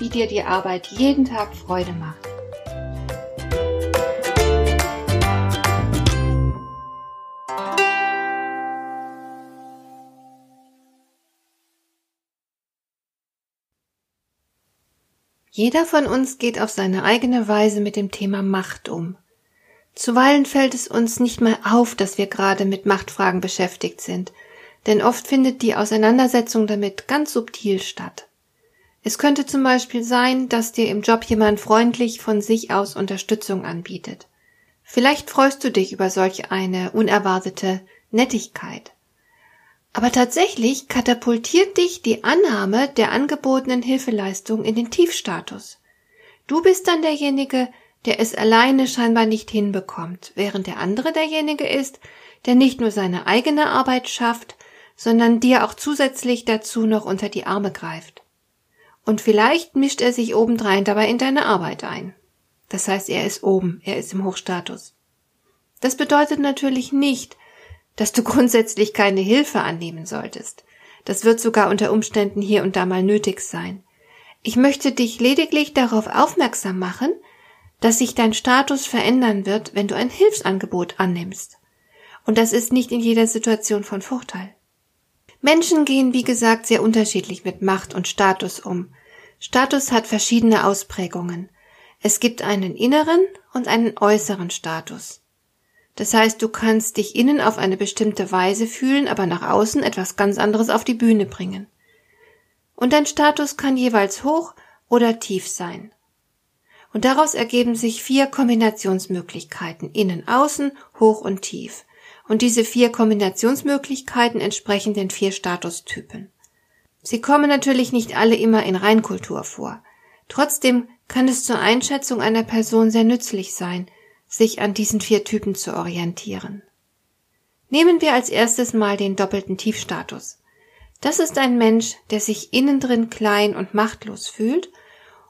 wie dir die Arbeit jeden Tag Freude macht. Jeder von uns geht auf seine eigene Weise mit dem Thema Macht um. Zuweilen fällt es uns nicht mal auf, dass wir gerade mit Machtfragen beschäftigt sind, denn oft findet die Auseinandersetzung damit ganz subtil statt. Es könnte zum Beispiel sein, dass dir im Job jemand freundlich von sich aus Unterstützung anbietet. Vielleicht freust du dich über solch eine unerwartete Nettigkeit. Aber tatsächlich katapultiert dich die Annahme der angebotenen Hilfeleistung in den Tiefstatus. Du bist dann derjenige, der es alleine scheinbar nicht hinbekommt, während der andere derjenige ist, der nicht nur seine eigene Arbeit schafft, sondern dir auch zusätzlich dazu noch unter die Arme greift. Und vielleicht mischt er sich obendrein dabei in deine Arbeit ein. Das heißt, er ist oben, er ist im Hochstatus. Das bedeutet natürlich nicht, dass du grundsätzlich keine Hilfe annehmen solltest. Das wird sogar unter Umständen hier und da mal nötig sein. Ich möchte dich lediglich darauf aufmerksam machen, dass sich dein Status verändern wird, wenn du ein Hilfsangebot annimmst. Und das ist nicht in jeder Situation von Vorteil. Menschen gehen, wie gesagt, sehr unterschiedlich mit Macht und Status um. Status hat verschiedene Ausprägungen. Es gibt einen inneren und einen äußeren Status. Das heißt, du kannst dich innen auf eine bestimmte Weise fühlen, aber nach außen etwas ganz anderes auf die Bühne bringen. Und dein Status kann jeweils hoch oder tief sein. Und daraus ergeben sich vier Kombinationsmöglichkeiten, innen, außen, hoch und tief und diese vier Kombinationsmöglichkeiten entsprechen den vier Statustypen. Sie kommen natürlich nicht alle immer in Reinkultur vor. Trotzdem kann es zur Einschätzung einer Person sehr nützlich sein, sich an diesen vier Typen zu orientieren. Nehmen wir als erstes mal den doppelten Tiefstatus. Das ist ein Mensch, der sich innen drin klein und machtlos fühlt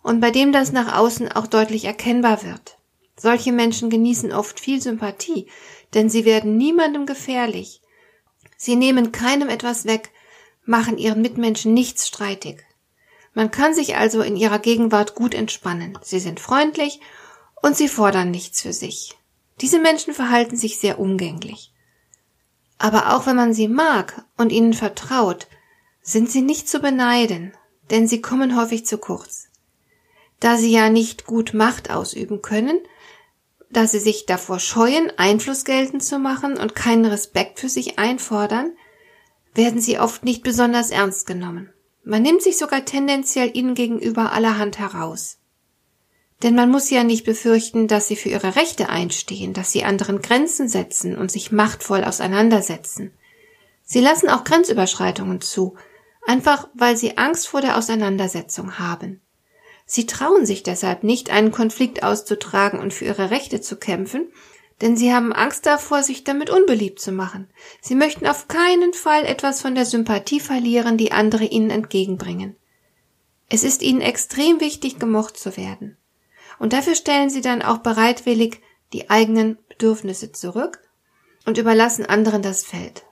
und bei dem das nach außen auch deutlich erkennbar wird. Solche Menschen genießen oft viel Sympathie, denn sie werden niemandem gefährlich. Sie nehmen keinem etwas weg, machen ihren Mitmenschen nichts streitig. Man kann sich also in ihrer Gegenwart gut entspannen. Sie sind freundlich und sie fordern nichts für sich. Diese Menschen verhalten sich sehr umgänglich. Aber auch wenn man sie mag und ihnen vertraut, sind sie nicht zu beneiden, denn sie kommen häufig zu kurz. Da sie ja nicht gut Macht ausüben können, da sie sich davor scheuen, Einfluss geltend zu machen und keinen Respekt für sich einfordern, werden sie oft nicht besonders ernst genommen. Man nimmt sich sogar tendenziell ihnen gegenüber allerhand heraus. Denn man muss ja nicht befürchten, dass sie für ihre Rechte einstehen, dass sie anderen Grenzen setzen und sich machtvoll auseinandersetzen. Sie lassen auch Grenzüberschreitungen zu, einfach weil sie Angst vor der Auseinandersetzung haben. Sie trauen sich deshalb nicht, einen Konflikt auszutragen und für ihre Rechte zu kämpfen, denn sie haben Angst davor, sich damit unbeliebt zu machen. Sie möchten auf keinen Fall etwas von der Sympathie verlieren, die andere ihnen entgegenbringen. Es ist ihnen extrem wichtig, gemocht zu werden. Und dafür stellen sie dann auch bereitwillig die eigenen Bedürfnisse zurück und überlassen anderen das Feld.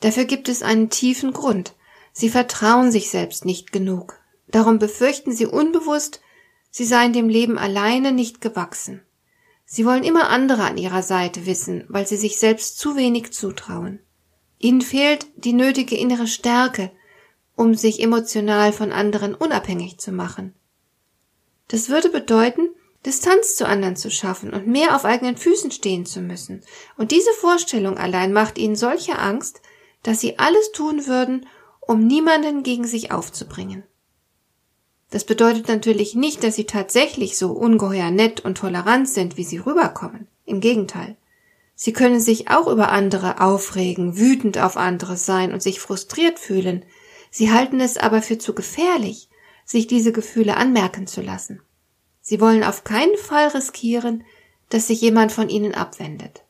Dafür gibt es einen tiefen Grund. Sie vertrauen sich selbst nicht genug. Darum befürchten sie unbewusst, sie seien dem Leben alleine nicht gewachsen. Sie wollen immer andere an ihrer Seite wissen, weil sie sich selbst zu wenig zutrauen. Ihnen fehlt die nötige innere Stärke, um sich emotional von anderen unabhängig zu machen. Das würde bedeuten, Distanz zu anderen zu schaffen und mehr auf eigenen Füßen stehen zu müssen. Und diese Vorstellung allein macht ihnen solche Angst, dass sie alles tun würden, um niemanden gegen sich aufzubringen. Das bedeutet natürlich nicht, dass sie tatsächlich so ungeheuer nett und tolerant sind, wie sie rüberkommen. Im Gegenteil. Sie können sich auch über andere aufregen, wütend auf andere sein und sich frustriert fühlen. Sie halten es aber für zu gefährlich. sich diese Gefühle anmerken zu lassen. Sie wollen auf keinen Fall riskieren, dass sich jemand von ihnen abwendet.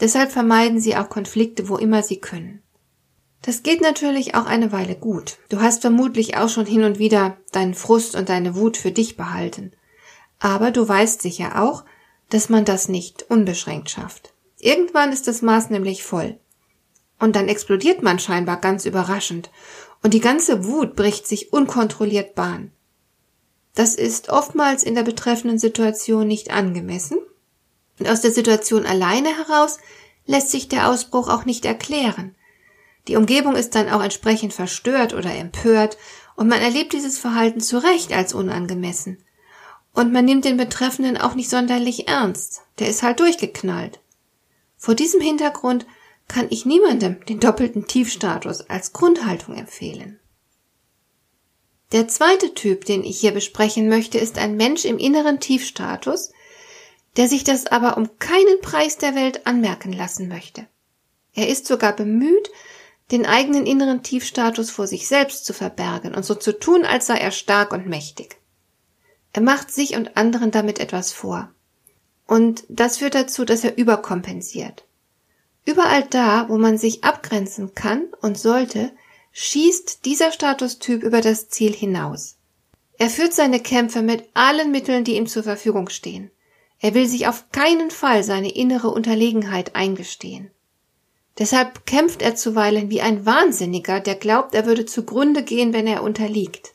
Deshalb vermeiden sie auch Konflikte, wo immer sie können. Das geht natürlich auch eine Weile gut. Du hast vermutlich auch schon hin und wieder deinen Frust und deine Wut für dich behalten. Aber du weißt sicher auch, dass man das nicht unbeschränkt schafft. Irgendwann ist das Maß nämlich voll. Und dann explodiert man scheinbar ganz überraschend und die ganze Wut bricht sich unkontrolliert Bahn. Das ist oftmals in der betreffenden Situation nicht angemessen und aus der Situation alleine heraus lässt sich der Ausbruch auch nicht erklären. Die Umgebung ist dann auch entsprechend verstört oder empört und man erlebt dieses Verhalten zu Recht als unangemessen. Und man nimmt den Betreffenden auch nicht sonderlich ernst. Der ist halt durchgeknallt. Vor diesem Hintergrund kann ich niemandem den doppelten Tiefstatus als Grundhaltung empfehlen. Der zweite Typ, den ich hier besprechen möchte, ist ein Mensch im inneren Tiefstatus, der sich das aber um keinen Preis der Welt anmerken lassen möchte. Er ist sogar bemüht, den eigenen inneren Tiefstatus vor sich selbst zu verbergen und so zu tun, als sei er stark und mächtig. Er macht sich und anderen damit etwas vor. Und das führt dazu, dass er überkompensiert. Überall da, wo man sich abgrenzen kann und sollte, schießt dieser Statustyp über das Ziel hinaus. Er führt seine Kämpfe mit allen Mitteln, die ihm zur Verfügung stehen. Er will sich auf keinen Fall seine innere Unterlegenheit eingestehen. Deshalb kämpft er zuweilen wie ein Wahnsinniger, der glaubt, er würde zugrunde gehen, wenn er unterliegt.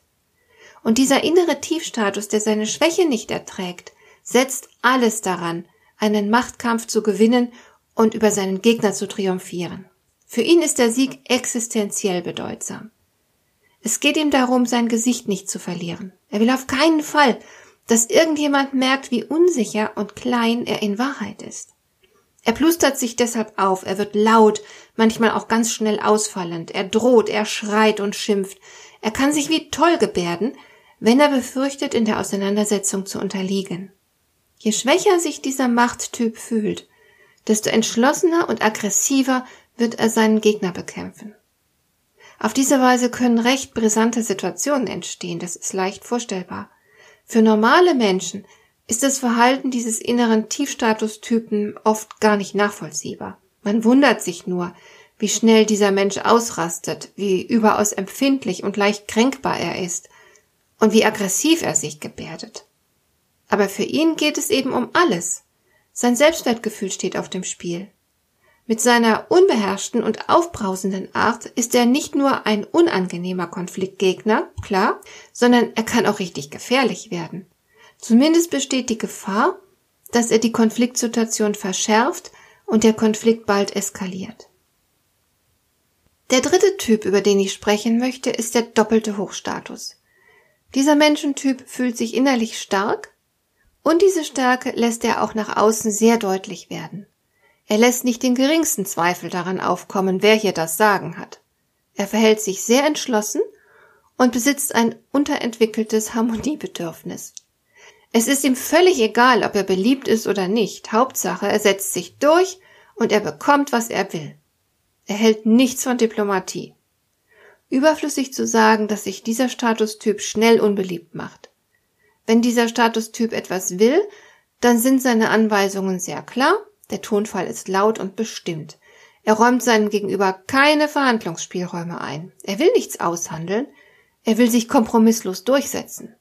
Und dieser innere Tiefstatus, der seine Schwäche nicht erträgt, setzt alles daran, einen Machtkampf zu gewinnen und über seinen Gegner zu triumphieren. Für ihn ist der Sieg existenziell bedeutsam. Es geht ihm darum, sein Gesicht nicht zu verlieren. Er will auf keinen Fall, dass irgendjemand merkt, wie unsicher und klein er in Wahrheit ist. Er plustert sich deshalb auf, er wird laut, manchmal auch ganz schnell ausfallend, er droht, er schreit und schimpft, er kann sich wie toll gebärden, wenn er befürchtet, in der Auseinandersetzung zu unterliegen. Je schwächer sich dieser Machttyp fühlt, desto entschlossener und aggressiver wird er seinen Gegner bekämpfen. Auf diese Weise können recht brisante Situationen entstehen, das ist leicht vorstellbar. Für normale Menschen ist das Verhalten dieses inneren Tiefstatustypen oft gar nicht nachvollziehbar. Man wundert sich nur, wie schnell dieser Mensch ausrastet, wie überaus empfindlich und leicht kränkbar er ist und wie aggressiv er sich gebärdet. Aber für ihn geht es eben um alles. Sein Selbstwertgefühl steht auf dem Spiel. Mit seiner unbeherrschten und aufbrausenden Art ist er nicht nur ein unangenehmer Konfliktgegner, klar, sondern er kann auch richtig gefährlich werden. Zumindest besteht die Gefahr, dass er die Konfliktsituation verschärft und der Konflikt bald eskaliert. Der dritte Typ, über den ich sprechen möchte, ist der doppelte Hochstatus. Dieser Menschentyp fühlt sich innerlich stark, und diese Stärke lässt er auch nach außen sehr deutlich werden. Er lässt nicht den geringsten Zweifel daran aufkommen, wer hier das Sagen hat. Er verhält sich sehr entschlossen und besitzt ein unterentwickeltes Harmoniebedürfnis. Es ist ihm völlig egal, ob er beliebt ist oder nicht. Hauptsache, er setzt sich durch und er bekommt, was er will. Er hält nichts von Diplomatie. Überflüssig zu sagen, dass sich dieser Statustyp schnell unbeliebt macht. Wenn dieser Statustyp etwas will, dann sind seine Anweisungen sehr klar, der Tonfall ist laut und bestimmt. Er räumt seinem Gegenüber keine Verhandlungsspielräume ein. Er will nichts aushandeln, er will sich kompromisslos durchsetzen.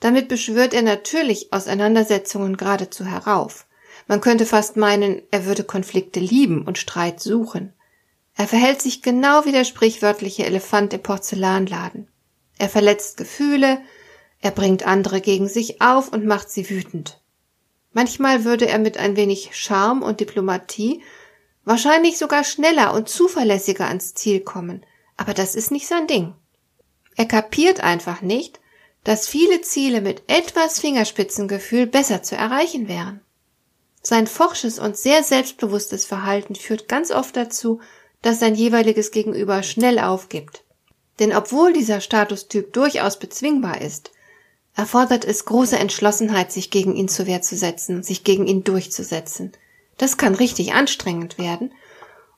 Damit beschwört er natürlich Auseinandersetzungen geradezu herauf. Man könnte fast meinen, er würde Konflikte lieben und Streit suchen. Er verhält sich genau wie der sprichwörtliche Elefant im Porzellanladen. Er verletzt Gefühle, er bringt andere gegen sich auf und macht sie wütend. Manchmal würde er mit ein wenig Charme und Diplomatie wahrscheinlich sogar schneller und zuverlässiger ans Ziel kommen, aber das ist nicht sein Ding. Er kapiert einfach nicht, dass viele Ziele mit etwas Fingerspitzengefühl besser zu erreichen wären. Sein forsches und sehr selbstbewusstes Verhalten führt ganz oft dazu, dass sein jeweiliges Gegenüber schnell aufgibt. Denn obwohl dieser Statustyp durchaus bezwingbar ist, erfordert es große Entschlossenheit, sich gegen ihn zur Wehr zu setzen, sich gegen ihn durchzusetzen. Das kann richtig anstrengend werden.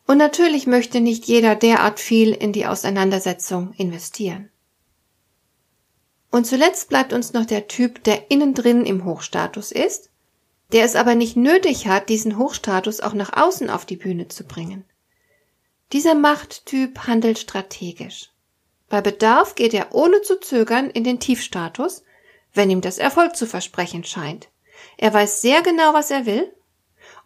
Und natürlich möchte nicht jeder derart viel in die Auseinandersetzung investieren. Und zuletzt bleibt uns noch der Typ, der innen drin im Hochstatus ist, der es aber nicht nötig hat, diesen Hochstatus auch nach außen auf die Bühne zu bringen. Dieser Machttyp handelt strategisch. Bei Bedarf geht er ohne zu zögern in den Tiefstatus, wenn ihm das Erfolg zu versprechen scheint. Er weiß sehr genau, was er will,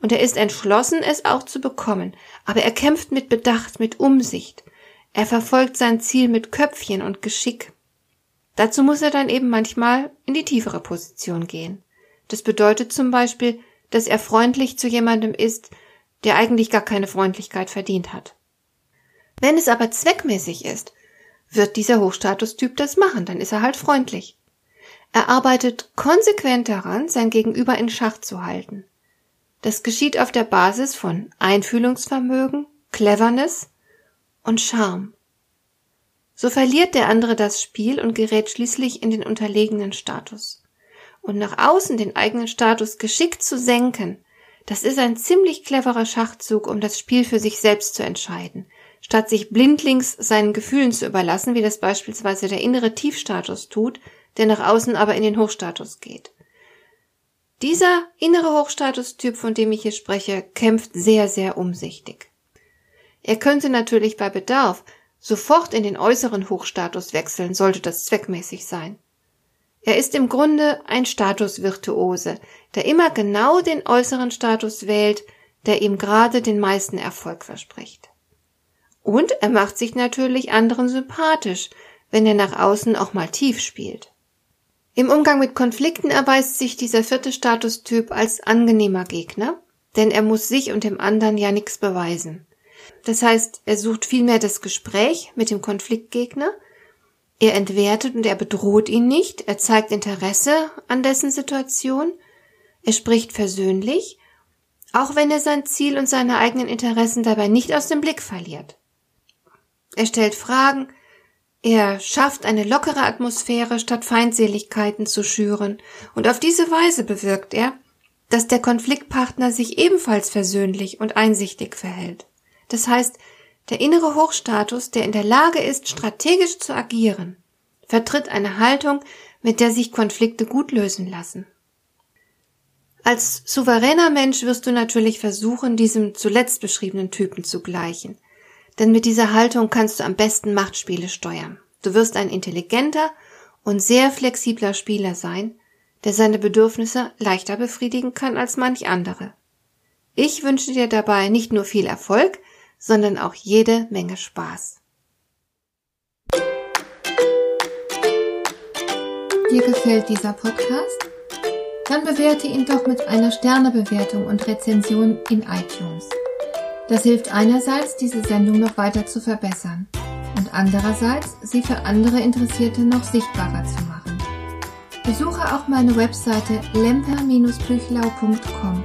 und er ist entschlossen, es auch zu bekommen, aber er kämpft mit Bedacht, mit Umsicht. Er verfolgt sein Ziel mit Köpfchen und Geschick. Dazu muss er dann eben manchmal in die tiefere Position gehen. Das bedeutet zum Beispiel, dass er freundlich zu jemandem ist, der eigentlich gar keine Freundlichkeit verdient hat. Wenn es aber zweckmäßig ist, wird dieser Hochstatustyp das machen, dann ist er halt freundlich. Er arbeitet konsequent daran, sein Gegenüber in Schach zu halten. Das geschieht auf der Basis von Einfühlungsvermögen, Cleverness und Charme. So verliert der andere das Spiel und gerät schließlich in den unterlegenen Status. Und nach außen den eigenen Status geschickt zu senken, das ist ein ziemlich cleverer Schachzug, um das Spiel für sich selbst zu entscheiden, statt sich blindlings seinen Gefühlen zu überlassen, wie das beispielsweise der innere Tiefstatus tut, der nach außen aber in den Hochstatus geht. Dieser innere Hochstatustyp, von dem ich hier spreche, kämpft sehr, sehr umsichtig. Er könnte natürlich bei Bedarf sofort in den äußeren Hochstatus wechseln, sollte das zweckmäßig sein. Er ist im Grunde ein Statusvirtuose, der immer genau den äußeren Status wählt, der ihm gerade den meisten Erfolg verspricht. Und er macht sich natürlich anderen sympathisch, wenn er nach außen auch mal tief spielt. Im Umgang mit Konflikten erweist sich dieser vierte Statustyp als angenehmer Gegner, denn er muss sich und dem anderen ja nichts beweisen. Das heißt, er sucht vielmehr das Gespräch mit dem Konfliktgegner, er entwertet und er bedroht ihn nicht, er zeigt Interesse an dessen Situation, er spricht versöhnlich, auch wenn er sein Ziel und seine eigenen Interessen dabei nicht aus dem Blick verliert. Er stellt Fragen, er schafft eine lockere Atmosphäre, statt Feindseligkeiten zu schüren, und auf diese Weise bewirkt er, dass der Konfliktpartner sich ebenfalls versöhnlich und einsichtig verhält. Das heißt, der innere Hochstatus, der in der Lage ist, strategisch zu agieren, vertritt eine Haltung, mit der sich Konflikte gut lösen lassen. Als souveräner Mensch wirst du natürlich versuchen, diesem zuletzt beschriebenen Typen zu gleichen. Denn mit dieser Haltung kannst du am besten Machtspiele steuern. Du wirst ein intelligenter und sehr flexibler Spieler sein, der seine Bedürfnisse leichter befriedigen kann als manch andere. Ich wünsche dir dabei nicht nur viel Erfolg, sondern auch jede Menge Spaß. Dir gefällt dieser Podcast? Dann bewerte ihn doch mit einer Sternebewertung und Rezension in iTunes. Das hilft einerseits, diese Sendung noch weiter zu verbessern und andererseits, sie für andere Interessierte noch sichtbarer zu machen. Besuche auch meine Webseite lemper-büchlau.com.